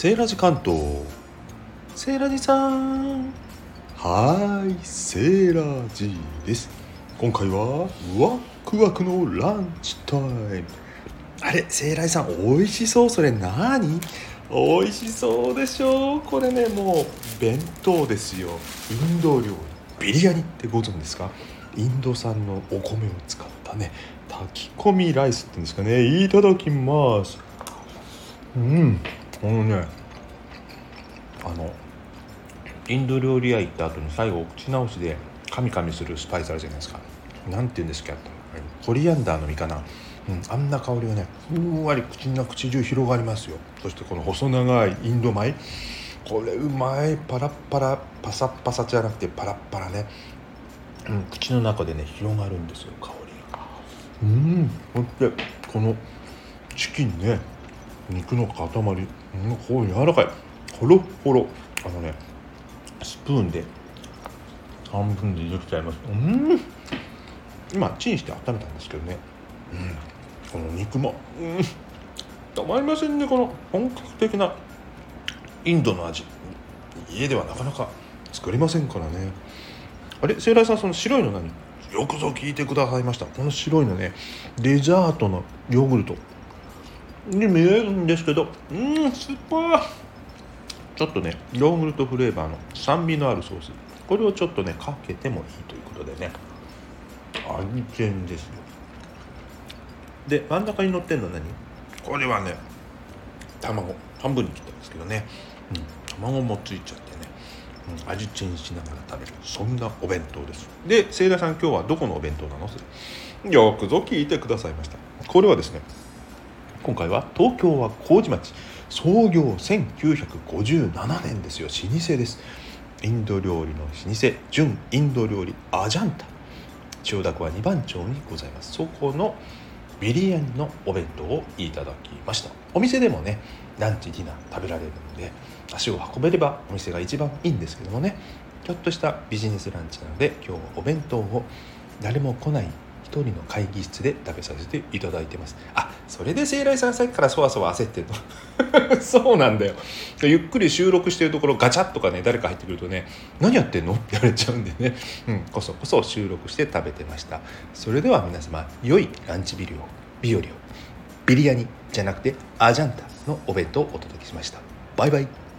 セーラジ関東。セーラジさん。はいセーラジです。今回はワクワクのランチタイム。あれセーラジさん美味しそう。それ何？美味しそうでしょう。これねもう弁当ですよ。インド料理。ビリヤニってご存知ですか？インド産のお米を使ったね。炊き込みライスっていうんですかね。いただきます。うん。このねあのインド料理屋行った後に最後口直しでカミカミするスパイスあるじゃないですか。なんて言うんですかコリアンダーの実かな、うん、あんな香りがねふんわり口の口中広がりますよ。そしてこの細長いインド米。これうまい。パラッパラパサッパサじゃなくてパラッパラね、うん、口の中でね広がるんですよ香りが。うんそしてこのチキンね。肉の塊、うん、こう柔らかい。ほろほろあのねスプーンで半分でできちゃいます。うん。今チンして温めたんですけどね、うん、この肉も。うん。たまりませんねこの本格的なインドの味。家ではなかなか作りませんからね。あれセイライさんその白いの何？よくぞ聞いてくださいました。この白いのねデザートのヨーグルト。に見えるんですけどうん酸っぱい。ちょっとねヨーグルトフレーバーの酸味のあるソース。これをちょっとねかけてもいいということでね。味見ですよ。で真ん中に乗ってんの何？これはね卵。半分に切ったんですけどね、うん、卵もついちゃってね、うん、味チェンしながら食べる。そんなお弁当です。で聖田さん今日はどこのお弁当なの？よくぞ聞いてくださいました。これはですね今回は東京は麹町。創業1957年ですよ。老舗です。インド料理の老舗。純インド料理アジャンタ。千代田区は2番町にございます。そこのビリヤニのお弁当をいただきました。お店でもねランチディナー食べられるので足を運べればお店が一番いいんですけどもね。ちょっとしたビジネスランチなので今日はお弁当を誰も来ない一人の会議室で食べさせていただいてます。あそれで聖来さんさっきからそわそわ焦ってるの。そうなんだよ。ゆっくり収録してるところガチャッとかね誰か入ってくるとね何やってんの？って言われちゃうんでね、うん、こそこそ収録して食べてました。それでは皆様良いランチビリを日和を。ビリヤニじゃなくてアジャンタのお弁当をお届けしました。バイバイ。